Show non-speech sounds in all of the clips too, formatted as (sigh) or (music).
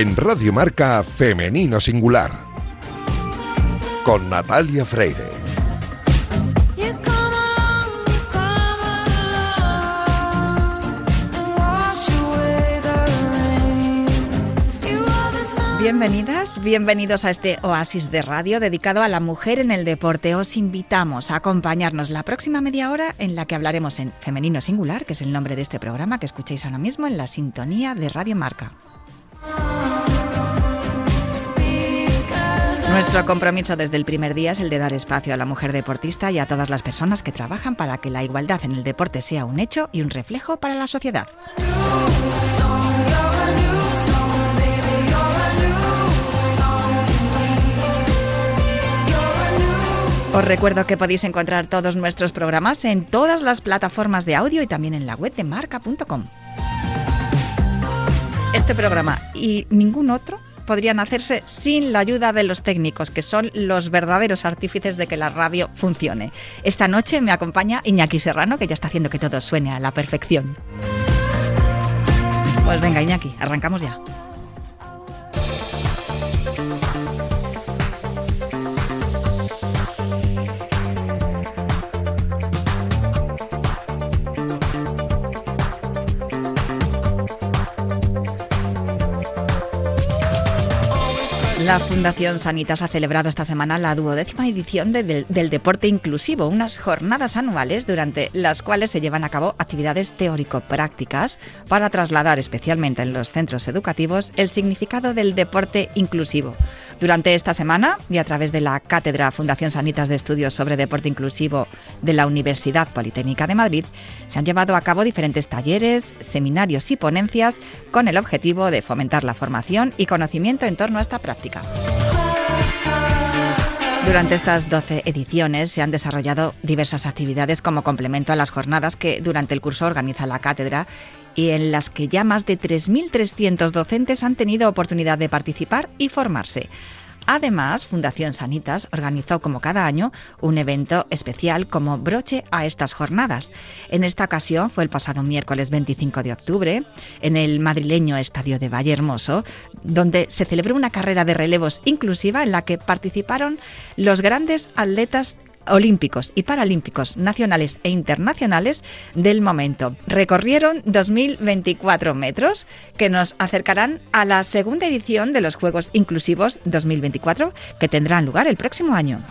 En Radio Marca Femenino Singular. Con Natalia Freire. Bienvenidas, bienvenidos a este oasis de radio dedicado a la mujer en el deporte. Os invitamos a acompañarnos la próxima media hora en la que hablaremos en Femenino Singular, que es el nombre de este programa que escucháis ahora mismo en la sintonía de Radio Marca. Nuestro compromiso desde el primer día es el de dar espacio a la mujer deportista y a todas las personas que trabajan para que la igualdad en el deporte sea un hecho y un reflejo para la sociedad. Os recuerdo que podéis encontrar todos nuestros programas en todas las plataformas de audio y también en la web de marca.com. Este programa y ningún otro podrían hacerse sin la ayuda de los técnicos, que son los verdaderos artífices de que la radio funcione. Esta noche me acompaña Iñaki Serrano, que ya está haciendo que todo suene a la perfección. Pues venga, Iñaki, arrancamos ya. La Fundación Sanitas ha celebrado esta semana la duodécima edición del Deporte Inclusivo, unas jornadas anuales durante las cuales se llevan a cabo actividades teórico-prácticas para trasladar especialmente en los centros educativos el significado del deporte inclusivo. Durante esta semana y a través de la Cátedra Fundación Sanitas de Estudios sobre Deporte Inclusivo de la Universidad Politécnica de Madrid, se han llevado a cabo diferentes talleres, seminarios y ponencias con el objetivo de fomentar la formación y conocimiento en torno a esta práctica. Durante estas 12 ediciones se han desarrollado diversas actividades como complemento a las jornadas que durante el curso organiza la cátedra y en las que ya más de 3.300 docentes han tenido oportunidad de participar y formarse. Además, Fundación Sanitas organizó como cada año un evento especial como broche a estas jornadas. En esta ocasión fue el pasado miércoles 25 de octubre en el madrileño Estadio de Valle Hermoso, donde se celebró una carrera de relevos inclusiva en la que participaron los grandes atletas olímpicos y paralímpicos nacionales e internacionales del momento. Recorrieron 2.024 metros que nos acercarán a la segunda edición de los Juegos Inclusivos 2024 que tendrán lugar el próximo año.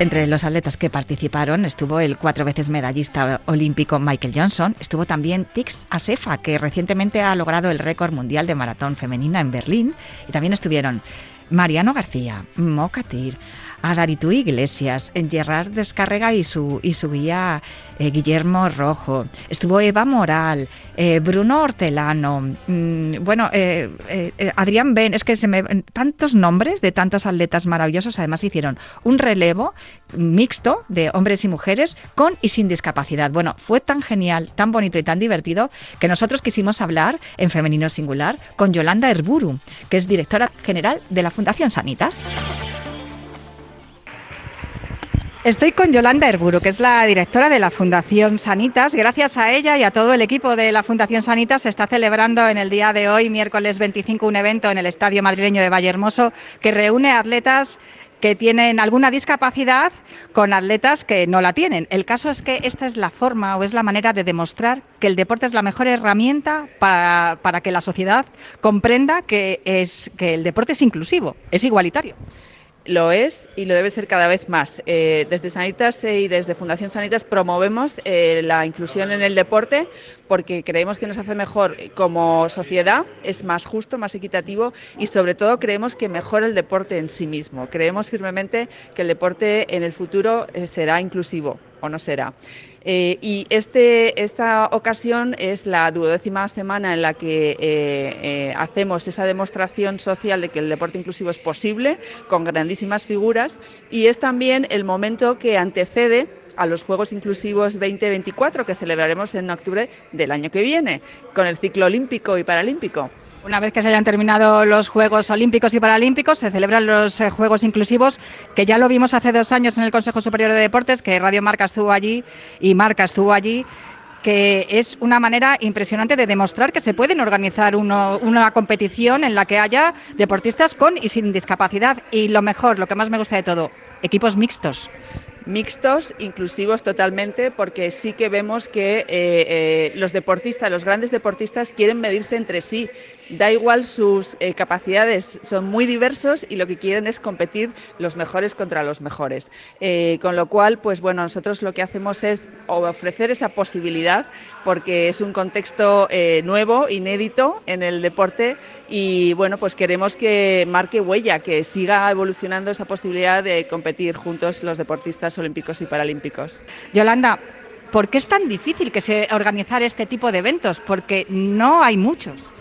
Entre los atletas que participaron estuvo el cuatro veces medallista olímpico Michael Johnson, estuvo también Tix Asefa, que recientemente ha logrado el récord mundial de maratón femenina en Berlín, y también estuvieron Mariano García, Mocatir, Adaritu Iglesias, Gerard Descarrega y su, y su guía eh, Guillermo Rojo. Estuvo Eva Moral, eh, Bruno Hortelano, mm, bueno, eh, Adrián Ben, es que se me tantos nombres de tantos atletas maravillosos. Además hicieron un relevo mixto de hombres y mujeres con y sin discapacidad. Bueno, fue tan genial, tan bonito y tan divertido que nosotros quisimos hablar en femenino singular con Yolanda Herburu, que es directora general de la Fundación Sanitas. Estoy con Yolanda Herburu, que es la directora de la Fundación Sanitas. Gracias a ella y a todo el equipo de la Fundación Sanitas se está celebrando en el día de hoy, miércoles 25, un evento en el Estadio Madrileño de Vallehermoso que reúne atletas que tienen alguna discapacidad con atletas que no la tienen. El caso es que esta es la forma o es la manera de demostrar que el deporte es la mejor herramienta para, para que la sociedad comprenda que, es, que el deporte es inclusivo, es igualitario. Lo es y lo debe ser cada vez más. Eh, desde Sanitas y desde Fundación Sanitas promovemos eh, la inclusión en el deporte porque creemos que nos hace mejor como sociedad, es más justo, más equitativo y sobre todo creemos que mejora el deporte en sí mismo. Creemos firmemente que el deporte en el futuro eh, será inclusivo o no será. Eh, y este, esta ocasión es la duodécima semana en la que eh, eh, hacemos esa demostración social de que el deporte inclusivo es posible, con grandísimas figuras, y es también el momento que antecede a los Juegos Inclusivos 2024 que celebraremos en octubre del año que viene, con el ciclo olímpico y paralímpico. Una vez que se hayan terminado los Juegos Olímpicos y Paralímpicos, se celebran los eh, Juegos Inclusivos, que ya lo vimos hace dos años en el Consejo Superior de Deportes, que Radio Marca estuvo allí y Marca estuvo allí. que es una manera impresionante de demostrar que se pueden organizar una competición en la que haya deportistas con y sin discapacidad. Y lo mejor, lo que más me gusta de todo, equipos mixtos mixtos, inclusivos totalmente, porque sí que vemos que eh, eh, los deportistas, los grandes deportistas quieren medirse entre sí. Da igual sus eh, capacidades, son muy diversos y lo que quieren es competir los mejores contra los mejores. con lo cual, pues bueno, nosotros lo que hacemos es ofrecer esa posibilidad porque es un contexto nuevo, inédito en el deporte y bueno, pues queremos que marque huella, que siga evolucionando esa posibilidad de competir juntos los deportistas Olímpicos y Paralímpicos. Yolanda, ¿por qué es tan difícil que se organizar este tipo de eventos? Porque no hay muchos.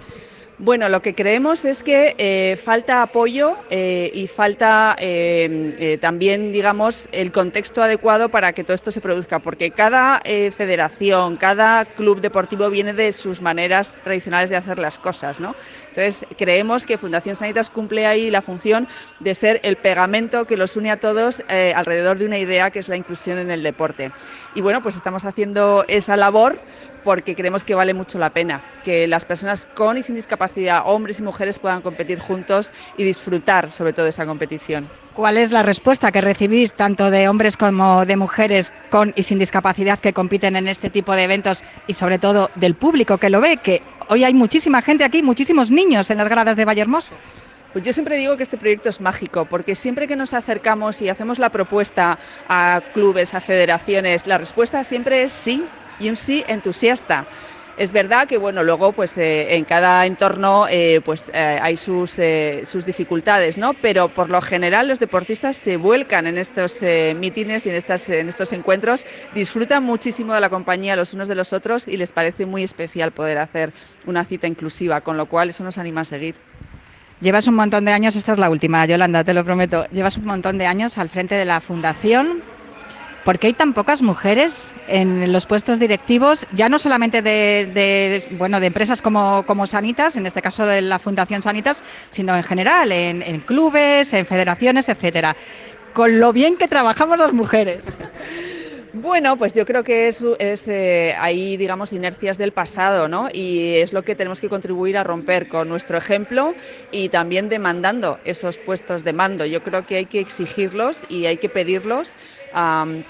Bueno, lo que creemos es que eh, falta apoyo eh, y falta eh, también, digamos, el contexto adecuado para que todo esto se produzca, porque cada federación, cada club deportivo viene de sus maneras tradicionales de hacer las cosas, ¿no? Entonces, creemos que Fundación Sanitas cumple ahí la función de ser el pegamento que los une a todos alrededor de una idea que es la inclusión en el deporte. Y bueno, pues estamos haciendo esa labor porque creemos que vale mucho la pena que las personas con y sin discapacidad, hombres y mujeres, puedan competir juntos y disfrutar sobre todo de esa competición. ¿Cuál es la respuesta que recibís tanto de hombres como de mujeres con y sin discapacidad que compiten en este tipo de eventos y sobre todo del público que lo ve? Que hoy hay muchísima gente aquí, muchísimos niños en las gradas de Vallehermoso. Pues yo siempre digo que este proyecto es mágico, porque siempre que nos acercamos y hacemos la propuesta a clubes, a federaciones, la respuesta siempre es sí, y un sí entusiasta. Es verdad que bueno, luego pues eh, en cada entorno eh, pues eh, hay sus, sus dificultades, ¿no? Pero por lo general los deportistas se vuelcan en estos mítines y en, estas, en estos encuentros, disfrutan muchísimo de la compañía los unos de los otros y les parece muy especial poder hacer una cita inclusiva, con lo cual eso nos anima a seguir. Llevas un montón de años, esta es la última, Yolanda, te lo prometo. Llevas un montón de años al frente de la fundación ¿Por qué hay tan pocas mujeres en los puestos directivos, ya no solamente de, bueno, de empresas como, Sanitas, en este caso de la Fundación Sanitas, sino en general, en, clubes, en federaciones, etcétera? Con lo bien que trabajamos las mujeres. Bueno, pues yo creo que es, es eh, ahí, digamos, inercias del pasado, ¿no? Y es lo que tenemos que contribuir a romper con nuestro ejemplo y también demandando esos puestos de mando. Yo creo que hay que exigirlos y hay que pedirlos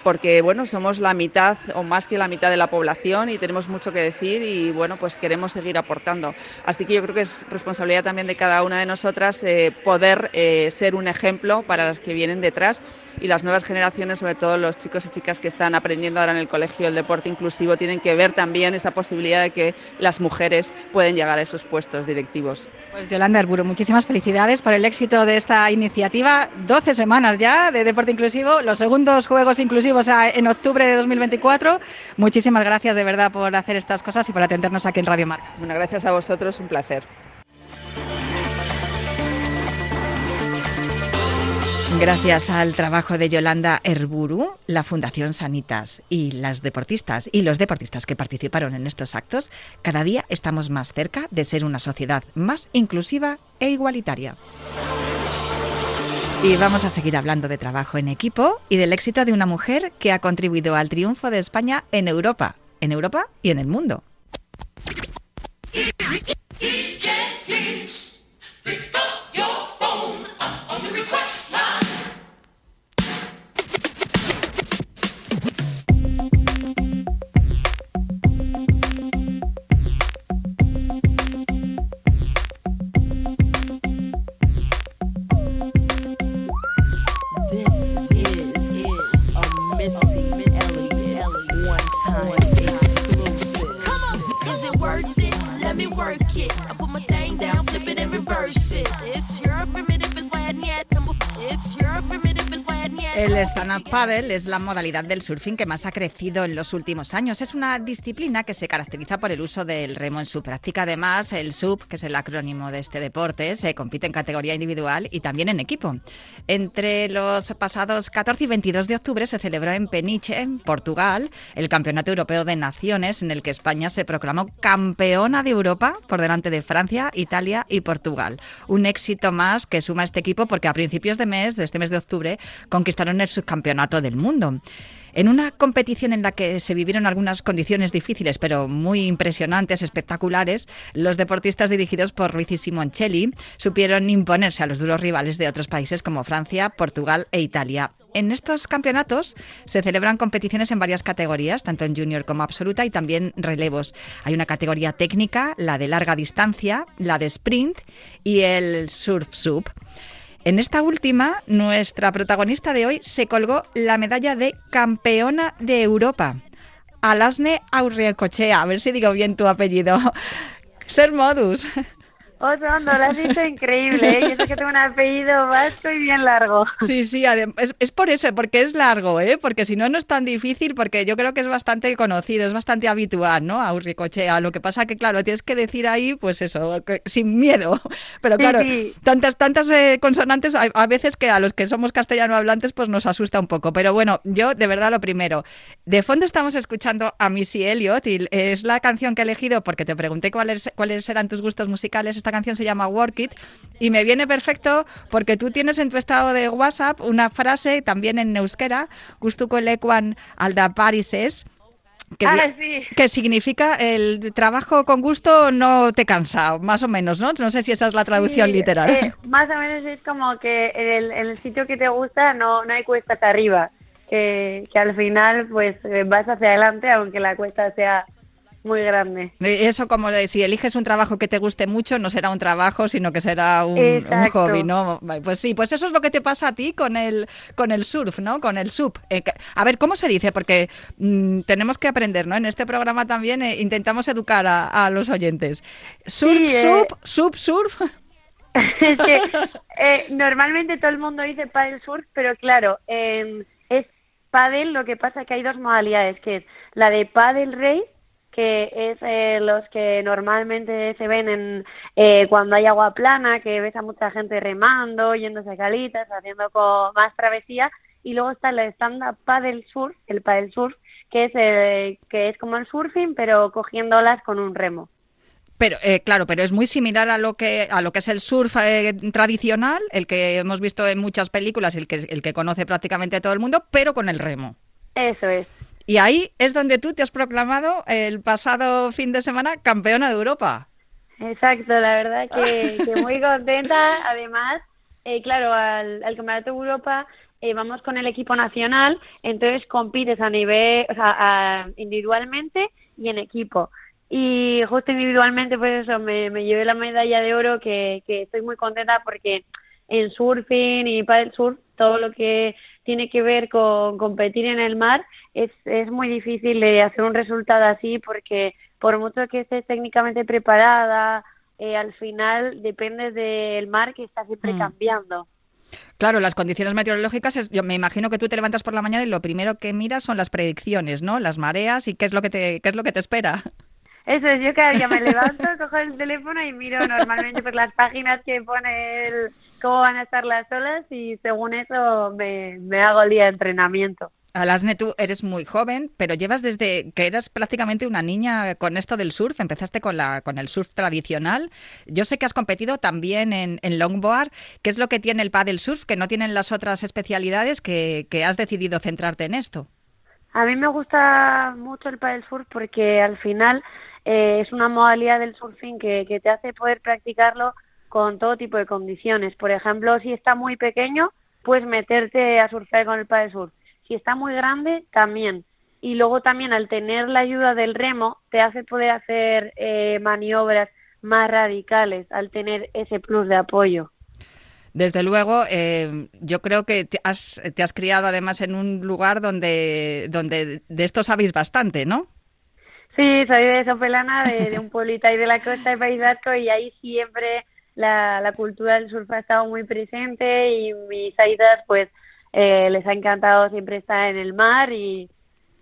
porque bueno, somos la mitad o más que la mitad de la población y tenemos mucho que decir y bueno, pues queremos seguir aportando. Así que yo creo que es responsabilidad también de cada una de nosotras eh, poder eh, ser un ejemplo para las que vienen detrás y las nuevas generaciones, sobre todo los chicos y chicas que están aprendiendo ahora en el colegio el deporte inclusivo, tienen que ver también esa posibilidad de que las mujeres pueden llegar a esos puestos directivos. Pues Yolanda Arburo, muchísimas felicidades por el éxito de esta iniciativa. 12 semanas ya de deporte inclusivo, los segundos Juegos Inclusivos en octubre de 2024. Muchísimas gracias de verdad por hacer estas cosas y por atendernos aquí en Radio Marca. Bueno, gracias a vosotros, un placer. Gracias al trabajo de Yolanda Herburu, la Fundación Sanitas y las deportistas y los deportistas que participaron en estos actos, cada día estamos más cerca de ser una sociedad más inclusiva e igualitaria. Y vamos a seguir hablando de trabajo en equipo y del éxito de una mujer que ha contribuido al triunfo de España en Europa, en Europa y en el mundo. Paddle es la modalidad del surfing que más ha crecido en los últimos años. Es una disciplina que se caracteriza por el uso del remo en su práctica. Además, el SUP, que es el acrónimo de este deporte, se compite en categoría individual y también en equipo. Entre los pasados 14 y 22 de octubre se celebró en Peniche, en Portugal, el Campeonato Europeo de Naciones, en el que España se proclamó campeona de Europa por delante de Francia, Italia y Portugal. Un éxito más que suma este equipo porque a principios de mes, de este mes de octubre, conquistaron el subcampeonato del mundo. En una competición en la que se vivieron algunas condiciones difíciles, pero muy impresionantes, espectaculares, los deportistas dirigidos por Luigi Simoncelli supieron imponerse a los duros rivales de otros países como Francia, Portugal e Italia. En estos campeonatos se celebran competiciones en varias categorías, tanto en junior como absoluta, y también relevos. Hay una categoría técnica, la de larga distancia, la de sprint y el surf sub. En esta última, nuestra protagonista de hoy se colgó la medalla de campeona de Europa. Alasne Aurrecochea, a ver si digo bien tu apellido. (laughs) Ser Modus. Otro, no lo has dicho increíble, ¿eh? Yo sé que tengo un apellido vasco y bien largo. Sí, sí, es, es, por eso, porque es largo, ¿eh? Porque si no, no es tan difícil, porque yo creo que es bastante conocido, es bastante habitual, ¿no? A Urricochea. Lo que pasa que, claro, tienes que decir ahí, pues eso, sin miedo. (laughs) Pero claro, tantas, tantas eh, consonantes, a, veces que a los que somos castellano hablantes, pues nos asusta un poco. Pero bueno, yo, de verdad, lo primero, de fondo estamos escuchando a Missy Elliott y es la canción que he elegido porque te pregunté cuáles, cuáles eran tus gustos musicales. Esta canción se llama Work It y me viene perfecto porque tú tienes en tu estado de WhatsApp una frase también en euskera, gustuko lekuan alda parises, que, ah, que, significa el trabajo con gusto no te cansa, más o menos, ¿no? No sé si esa es la traducción literal. Eh, más o menos es como que en el, sitio que te gusta no, no hay cuestas arriba, que, que al final pues eh, vas hacia adelante aunque la cuesta sea muy grande. Eso como si eliges un trabajo que te guste mucho, no será un trabajo, sino que será un, hobby, ¿no? Pues sí, pues eso es lo que te pasa a ti con el, con el surf, ¿no? Con el sub. Eh, a ver, ¿cómo se dice? Porque mm, tenemos que aprender, ¿no? En este programa también eh, intentamos educar a, los oyentes. Surf, eh. sub, sub, surf. (laughs) es que normalmente todo el mundo dice paddle surf, pero claro, em, es paddle, lo que pasa es que hay dos modalidades, que es la de paddle race que es eh, los que normalmente se ven en, eh, cuando hay agua plana, que ves a mucha gente remando, yéndose a calitas, haciendo con más travesía, y luego está el stand-up paddle surf, el paddle surf, que es, eh, que es como el surfing, pero cogiendo olas con un remo. Pero claro, pero es muy similar a lo que a lo que es el surf tradicional, el que hemos visto en muchas películas, el que el que conoce prácticamente todo el mundo, pero con el remo. Eso es. Y ahí es donde tú te has proclamado el pasado fin de semana campeona de Europa. Exacto, la verdad que, (laughs) muy contenta. Además, eh, claro, al, Campeonato de Europa eh, vamos con el equipo nacional, entonces compites a nivel, o sea, individualmente y en equipo. Y justo individualmente, pues eso, me, me llevé la medalla de oro que, que estoy muy contenta porque en surfing y para el surf, todo lo que tiene que ver con competir en el mar, es, es muy difícil de hacer un resultado así porque por mucho que estés técnicamente preparada, eh, al final depende del mar que está siempre mm. cambiando. Claro, las condiciones meteorológicas, yo me imagino que tú te levantas por la mañana y lo primero que miras son las predicciones, ¿no? Las mareas y qué es lo que te, qué es lo que te espera. Eso es, yo cada día me (laughs) levanto, cojo el teléfono y miro normalmente por las páginas que pone el, cómo van a estar las olas y según eso me, hago el día de entrenamiento. Alasne, tú eres muy joven, pero llevas desde que eras prácticamente una niña con esto del surf. Empezaste con, la, con el surf tradicional. Yo sé que has competido también en, en longboard. ¿Qué es lo que tiene el paddle surf que no tienen las otras especialidades que, que has decidido centrarte en esto? A mí me gusta mucho el paddle surf porque al final eh, es una modalidad del surfing que, que te hace poder practicarlo con todo tipo de condiciones. Por ejemplo, si está muy pequeño, puedes meterte a surfear con el paddle surf. Si está muy grande, también. Y luego también al tener la ayuda del remo, te hace poder hacer eh, maniobras más radicales al tener ese plus de apoyo. Desde luego, eh, yo creo que te has, te has criado además en un lugar donde, donde de esto sabéis bastante, ¿no? Sí, soy de Sopelana, de, de un pueblito ahí de la costa de País Vasco y ahí siempre la, la cultura del surf ha estado muy presente y mis aidas pues eh, les ha encantado siempre estar en el mar y,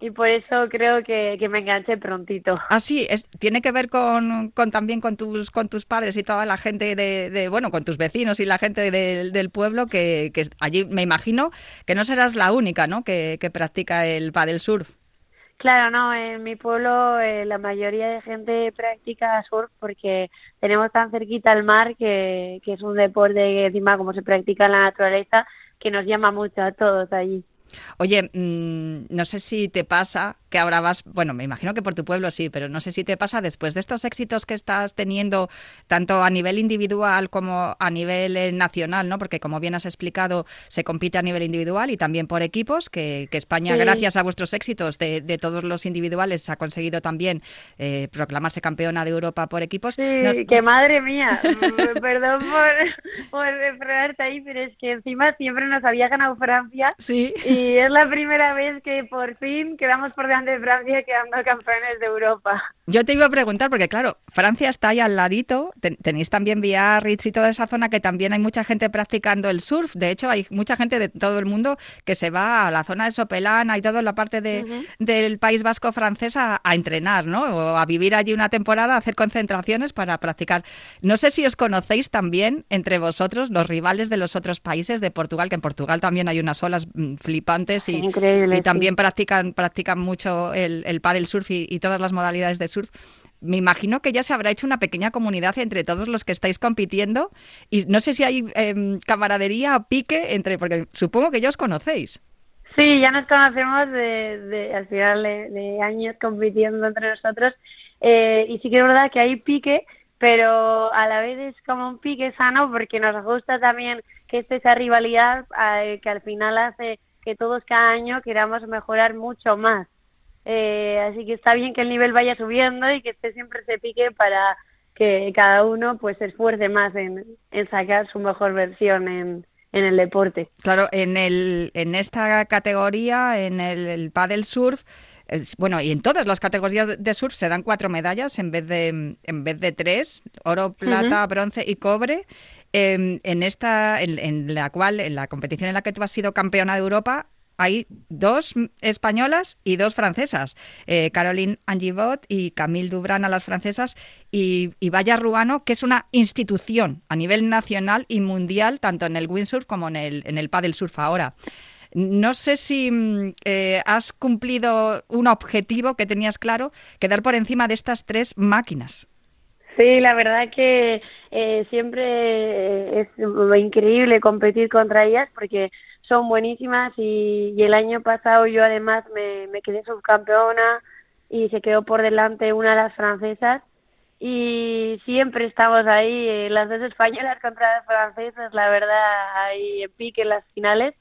y por eso creo que, que me enganché prontito. Ah, sí, es, tiene que ver con, con, también con tus, con tus padres y toda la gente de, de bueno, con tus vecinos y la gente del pueblo que, que, allí me imagino que no serás la única, ¿no? Que, que practica el paddle surf. Claro, no, en mi pueblo eh, la mayoría de gente practica surf porque tenemos tan cerquita el mar que, es un deporte encima como se practica en la naturaleza que nos llama mucho a todos allí. Oye, mm, no sé si te pasa que ahora vas, bueno, me imagino que por tu pueblo sí, pero no sé si te pasa después de estos éxitos que estás teniendo, tanto a nivel individual como a nivel eh, nacional, ¿no? Porque como bien has explicado, se compite a nivel individual y también por equipos, que, España, gracias a vuestros éxitos de, todos los individuales, ha conseguido también eh, proclamarse campeona de Europa por equipos. Sí, que (laughs) madre mía, perdón por, por ahí, pero es que encima siempre nos había ganado Francia. Sí. Y es la primera vez que por fin quedamos por delante de Francia quedando campeones de Europa. Yo te iba a preguntar, porque claro, Francia está ahí al ladito, tenéis también Biarritz y toda esa zona que también hay mucha gente practicando el surf, de hecho hay mucha gente de todo el mundo que se va a la zona de Sopelana y toda la parte de, del País Vasco francés a, entrenar, ¿no? O a vivir allí una temporada, a hacer concentraciones para practicar. No sé si os conocéis también entre vosotros, los rivales de los otros países de Portugal, que en Portugal también hay unas olas mm, flipantes y, y también practican, practican mucho el, el paddle surf y todas las modalidades de surf me imagino que ya se habrá hecho una pequeña comunidad entre todos los que estáis compitiendo y no sé si hay eh, camaradería o pique entre, porque supongo que ya os conocéis. Sí, ya nos conocemos de, al final de, años compitiendo entre nosotros eh, y sí que es verdad que hay pique, pero a la vez es como un pique sano porque nos gusta también que esté esa rivalidad eh, que al final hace que todos cada año queramos mejorar mucho más. Eh, así que está bien que el nivel vaya subiendo y que esté siempre se pique para que cada uno pues se esfuerce más en, sacar su mejor versión en, en el deporte. Claro, en, el, en esta categoría, en el, el paddle surf, bueno, y en todas las categorías de surf se dan cuatro medallas en vez de, en vez de tres, oro, plata, bronce y cobre. Em, en esta, en, en, la cual, en la competición en la que tú has sido campeona de Europa, hay dos españolas y dos francesas, eh, Caroline Angivot y Camille Dubran a las francesas y, y Vaya Ruano, que es una institución a nivel nacional y mundial, tanto en el windsurf como en el, en el paddle surf ahora. No sé si mm, eh, has cumplido un objetivo que tenías claro, quedar por encima de estas tres máquinas. Sí, la verdad que eh, siempre es increíble competir contra ellas porque son buenísimas y, el año pasado yo además me, quedé subcampeona y se quedó por delante una de las francesas. Y siempre estamos ahí, eh, las dos españolas contra las francesas, la verdad, hay pique en las finales.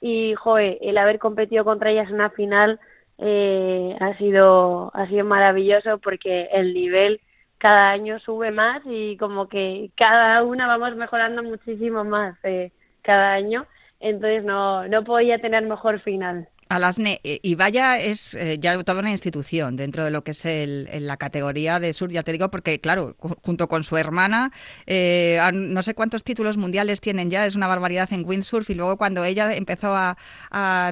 Y, joe, el haber competido contra ellas en una final eh, ha sido ha sido maravilloso porque el nivel cada año sube más y como que cada una vamos mejorando muchísimo más eh, cada año entonces no, no podía tener mejor final. Alasne, eh, y vaya es eh, ya toda una institución dentro de lo que es el, la categoría de sur, ya te digo, porque claro, junto con su hermana, eh, no sé cuántos títulos mundiales tienen ya, es una barbaridad en windsurf, y luego cuando ella empezó a,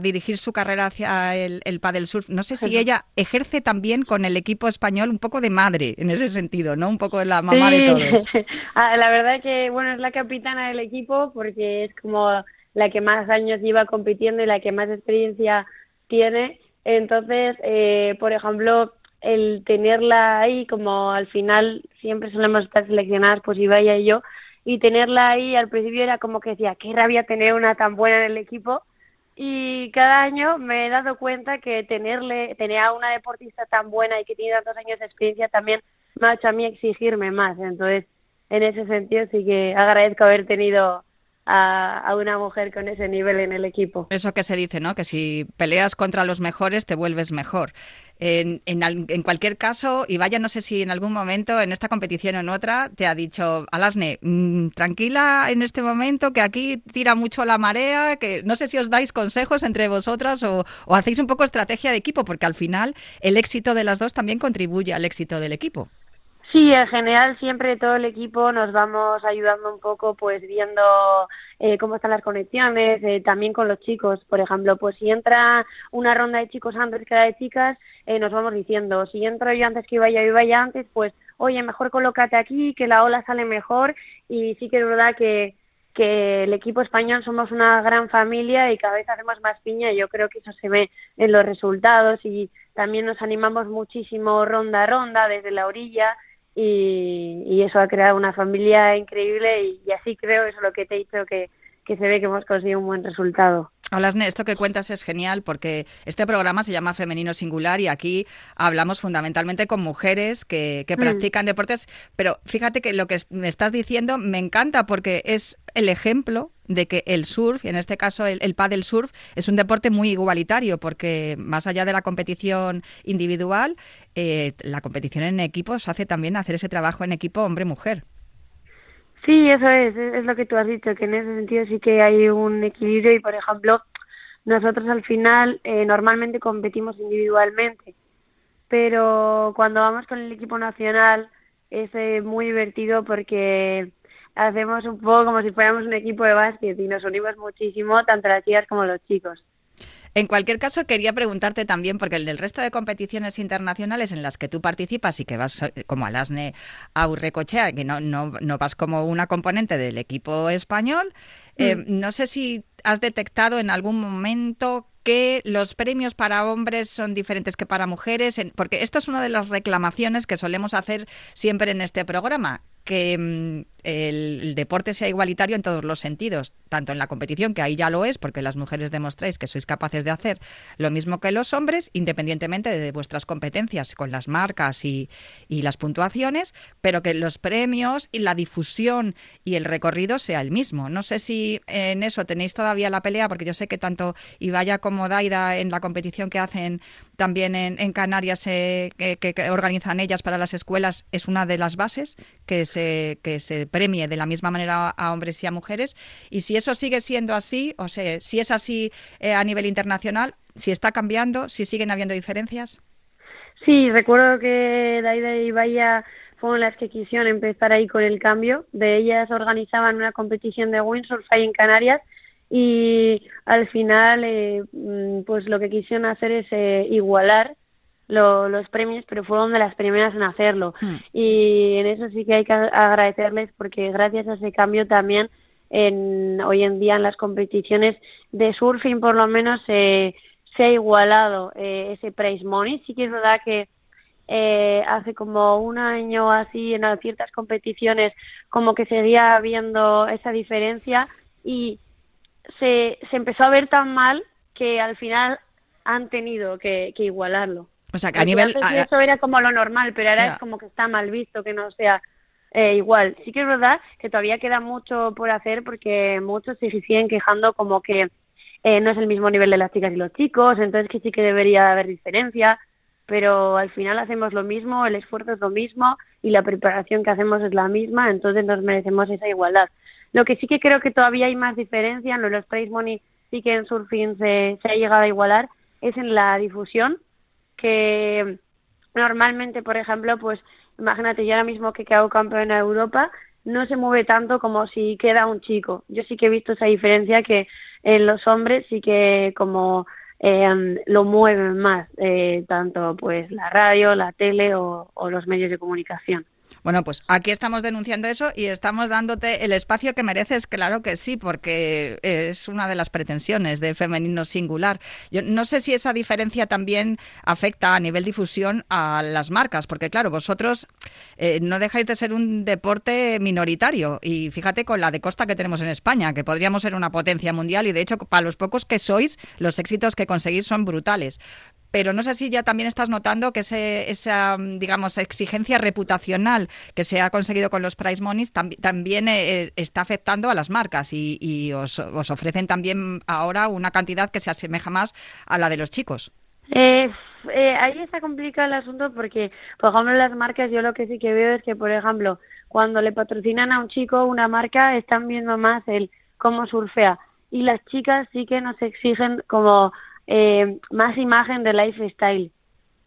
dirigir su carrera hacia el, el paddle surf, no sé si ella ejerce también con el equipo español un poco de madre en ese sentido, ¿no? Un poco de la mamá de todos. (laughs) Ah, la verdad que, bueno, es la capitana del equipo porque es como la que más años lleva compitiendo y la que más experiencia tiene. Entonces, eh, por ejemplo, el tenerla ahí, como al final siempre solemos estar seleccionadas, pues vaya y yo, y tenerla ahí al principio era como que decía, qué rabia tener una tan buena en el equipo. Y cada año me he dado cuenta que tenerle, tener a una deportista tan buena y que tiene tantos años de experiencia también me ha hecho a mí exigirme más. Entonces, en ese sentido sí que agradezco haber tenido a, una mujer con ese nivel en el equipo. Eso que se dice, ¿no? Que si peleas contra los mejores te vuelves mejor. En, en, cualquier caso, y vaya, no sé si en algún momento en esta competición o en otra te ha dicho, Alasne, mm, tranquila en este momento, que aquí tira mucho la marea, que no sé si os dais consejos entre vosotras o, o hacéis un poco estrategia de equipo, porque al final el éxito de las dos también contribuye al éxito del equipo. Sí, en general siempre todo el equipo nos vamos ayudando un poco, pues viendo eh, cómo están las conexiones, eh, también con los chicos. Por ejemplo, pues si entra una ronda de chicos antes que la de chicas, eh, nos vamos diciendo, si entro yo antes que vaya y vaya antes, pues oye, mejor colócate aquí, que la ola sale mejor. Y sí que es verdad que, que el equipo español somos una gran familia y cada vez hacemos más piña y yo creo que eso se ve en los resultados y también nos animamos muchísimo ronda a ronda desde la orilla y, eso ha creado una familia increíble y, así creo, eso es lo que te he dicho, que, que se ve que hemos conseguido un buen resultado. Alasne, esto que cuentas es genial porque este programa se llama Femenino Singular y aquí hablamos fundamentalmente con mujeres que, mm. practican deportes, pero fíjate que lo que me estás diciendo me encanta porque es el ejemplo de que el surf, y en este caso el, el paddle surf, es un deporte muy igualitario porque más allá de la competición individual, eh, la competición en equipos hace también hacer ese trabajo en equipo hombre-mujer. Sí, eso es, es lo que tú has dicho, que en ese sentido sí que hay un equilibrio y, por ejemplo, nosotros al final eh, normalmente competimos individualmente, pero cuando vamos con el equipo nacional es eh, muy divertido porque hacemos un poco como si fuéramos un equipo de básquet y nos unimos muchísimo, tanto las chicas como los chicos. En cualquier caso, quería preguntarte también, porque en el resto de competiciones internacionales en las que tú participas y que vas eh, como Alasne a Urrecochea, que no, no, no vas como una componente del equipo español, eh, mm. no sé si has detectado en algún momento que los premios para hombres son diferentes que para mujeres, porque esto es una de las reclamaciones que solemos hacer siempre en este programa, que el, deporte sea igualitario en todos los sentidos, tanto en la competición, que ahí ya lo es, porque las mujeres demostráis que sois capaces de hacer lo mismo que los hombres, independientemente de vuestras competencias con las marcas y, y las puntuaciones, pero que los premios y la difusión y el recorrido sea el mismo. No sé si en eso tenéis todavía la pelea, porque yo sé que tanto Ibaya como Daida en la competición que hacen también en, Canarias, eh, que, organizan ellas para las escuelas, es una de las bases que se, que se premie de la misma manera a hombres y a mujeres. Y si eso sigue siendo así, o sea, si es así eh, a nivel internacional, si está cambiando, si siguen habiendo diferencias. Sí, recuerdo que Daida y Bahía fueron las que quisieron empezar ahí con el cambio. De ellas organizaban una competición de windsurf ahí en Canarias y al final eh, mm, pues lo que quisieron hacer es eh, igualar los premios, pero fueron de las primeras en hacerlo. Hmm. Y en eso sí que hay que agradecerles porque gracias a ese cambio también en, hoy en día en las competiciones de surfing por lo menos se ha igualado eh, ese prize money. Sí que es verdad que eh, hace como un año así en ciertas competiciones como que seguía habiendo esa diferencia y se, se empezó a ver tan mal que al final han tenido que igualarlo. O sea, que a nivel... eso era como lo normal, pero ahora es como que está mal visto que no sea eh, igual. Sí que es verdad que todavía queda mucho por hacer porque muchos se siguen quejando como que eh, no es el mismo nivel de las chicas y los chicos, entonces que sí que debería haber diferencia, pero al final hacemos lo mismo, el esfuerzo es lo mismo y la preparación que hacemos es la misma, entonces nos merecemos esa igualdad. Lo que sí que creo que todavía hay más diferencia, no los prize money sí que en surfing se, se ha llegado a igualar, es en la difusión que normalmente, por ejemplo, pues imagínate, yo ahora mismo que quedo campeón en Europa, no se mueve tanto como si queda un chico. Yo sí que he visto esa diferencia que en los hombres sí que como eh, lo mueven más, eh, tanto pues la radio, la tele o los medios de comunicación. Bueno, pues aquí estamos denunciando eso y estamos dándote el espacio que mereces, claro que sí, porque es una de las pretensiones de femenino singular. Yo no sé si esa diferencia también afecta a nivel difusión a las marcas, porque claro, vosotros eh, no dejáis de ser un deporte minoritario y fíjate con la de costa que tenemos en España, que podríamos ser una potencia mundial y de hecho para los pocos que sois, los éxitos que conseguís son brutales pero no sé si ya también estás notando que esa, digamos, exigencia reputacional que se ha conseguido con los price monies también eh, está afectando a las marcas y, os, ofrecen también ahora una cantidad que se asemeja más a la de los chicos. Eh, eh, ahí está complicado el asunto porque, por ejemplo, las marcas yo lo que sí que veo es que, por ejemplo, cuando le patrocinan a un chico una marca, están viendo más el cómo surfea y las chicas sí que nos exigen como eh, más imagen de lifestyle,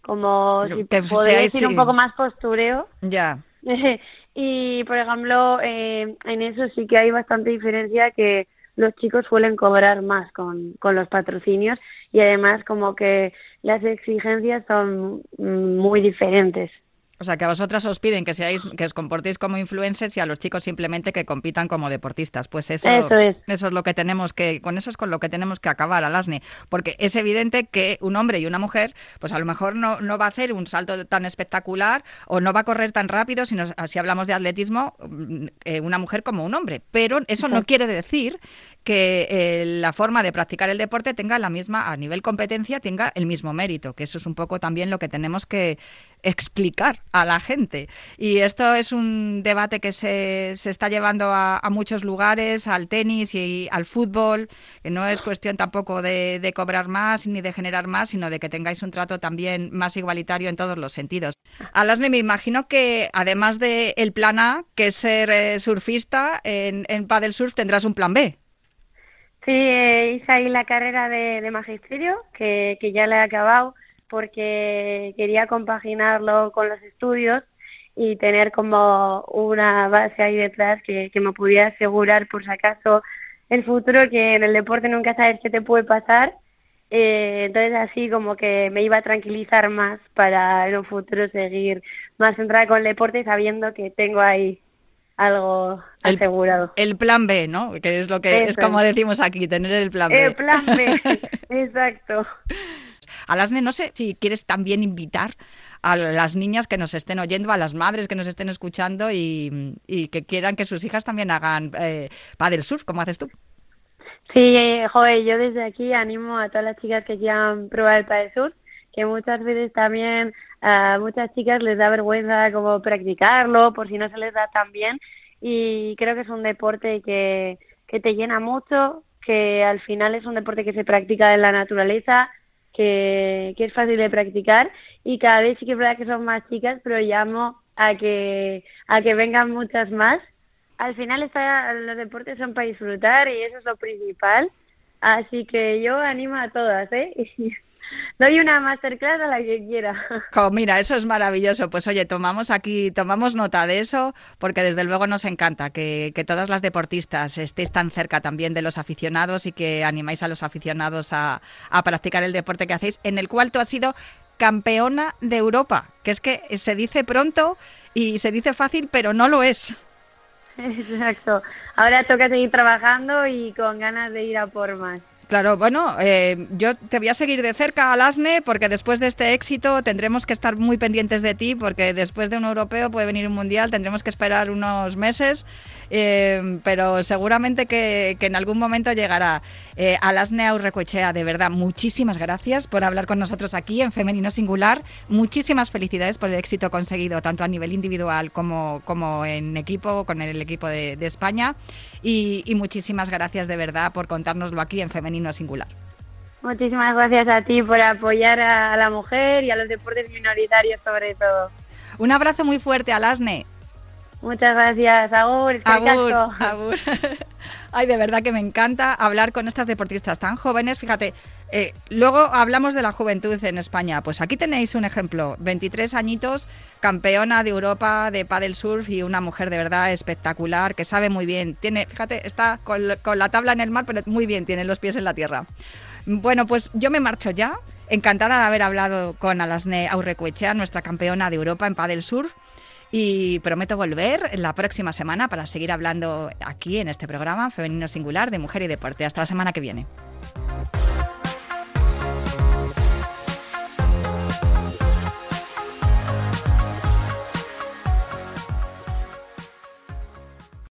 como si podría decir un poco más postureo. Ya. (laughs) y por ejemplo, eh, en eso sí que hay bastante diferencia que los chicos suelen cobrar más con, con los patrocinios y además como que las exigencias son muy diferentes. O sea, que a vosotras os piden que seáis, que os comportéis como influencers y a los chicos simplemente que compitan como deportistas. Pues eso, es. eso es lo que tenemos que, con eso es con lo que tenemos que acabar, Alasne. Porque es evidente que un hombre y una mujer, pues a lo mejor no, no va a hacer un salto tan espectacular o no va a correr tan rápido, sino si hablamos de atletismo, mm, eh, una mujer como un hombre. Pero eso no quiere decir que eh, la forma de practicar el deporte tenga la misma, a nivel competencia, tenga el mismo mérito, que eso es un poco también lo que tenemos que explicar a la gente. Y esto es un debate que se, se está llevando a, muchos lugares, al tenis y al fútbol, que no es cuestión tampoco de, de, cobrar más ni de generar más, sino de que tengáis un trato también más igualitario en todos los sentidos. Alasne, me imagino que además del el plan A, que es ser eh, surfista, en, en Paddle Surf tendrás un plan B. Sí, eh, hice ahí la carrera de, magisterio, que, ya la he acabado porque quería compaginarlo con los estudios y tener como una base ahí detrás que, me pudiera asegurar por si acaso el futuro, que en el deporte nunca sabes qué te puede pasar. Eh, entonces así como que me iba a tranquilizar más para en un futuro seguir más centrada con el deporte sabiendo que tengo ahí algo asegurado. El plan B, ¿no? Que es lo que es como decimos aquí, tener el plan B. El plan B, (laughs) exacto. Alasne, no sé si quieres también invitar a las niñas que nos estén oyendo, a las madres que nos estén escuchando y, que quieran que sus hijas también hagan eh, paddle surf, como haces tú. Sí, joder, yo desde aquí animo a todas las chicas que quieran probar el paddle surf, que muchas veces también a muchas chicas les da vergüenza como practicarlo por si no se les da tan bien y creo que es un deporte que, que te llena mucho, que al final es un deporte que se practica en la naturaleza, que, que es fácil de practicar y cada vez sí que es verdad que son más chicas, pero llamo a que, a que vengan muchas más. Al final está, los deportes son para disfrutar y eso es lo principal. Así que yo animo a todas, ¿eh? (laughs) doy una masterclass a la que quiera. (laughs) mira, eso es maravilloso. Pues oye, tomamos aquí, tomamos nota de eso, porque desde luego nos encanta que, todas las deportistas estéis tan cerca también de los aficionados y que animáis a los aficionados a, a practicar el deporte que hacéis, en el cual tú has sido campeona de Europa, que es que se dice pronto y se dice fácil, pero no lo es. (laughs) Exacto. Ahora toca seguir trabajando y con ganas de ir a por más. Claro, bueno, eh, yo te voy a seguir de cerca, Alasne, porque después de este éxito tendremos que estar muy pendientes de ti, porque después de un europeo puede venir un mundial, tendremos que esperar unos meses eh, pero seguramente que, en algún momento llegará. Eh, a las Neaurrecoechea, de verdad, muchísimas gracias por hablar con nosotros aquí en Femenino Singular. Muchísimas felicidades por el éxito conseguido, tanto a nivel individual como, como en equipo, con el equipo de, España. Y, muchísimas gracias de verdad por contárnoslo aquí en Femenino Singular. Muchísimas gracias a ti por apoyar a la mujer y a los deportes minoritarios sobre todo. Un abrazo muy fuerte, Alasne. Muchas gracias, Agur. Agur, Agur. (laughs) Ay, de verdad que me encanta hablar con estas deportistas tan jóvenes. Fíjate, eh, luego hablamos de la juventud en España. Pues aquí tenéis un ejemplo. 23 añitos, campeona de Europa de paddle surf y una mujer de verdad espectacular que sabe muy bien. Tiene, fíjate, está con, la tabla en el mar, pero muy bien, tiene los pies en la tierra. Bueno, pues yo me marcho ya. Encantada de haber hablado con Alasne Aurrecuechea, nuestra campeona de Europa en paddle surf y prometo volver la próxima semana para seguir hablando aquí en este programa Femenino Singular de Mujer y Deporte. Hasta la semana que viene.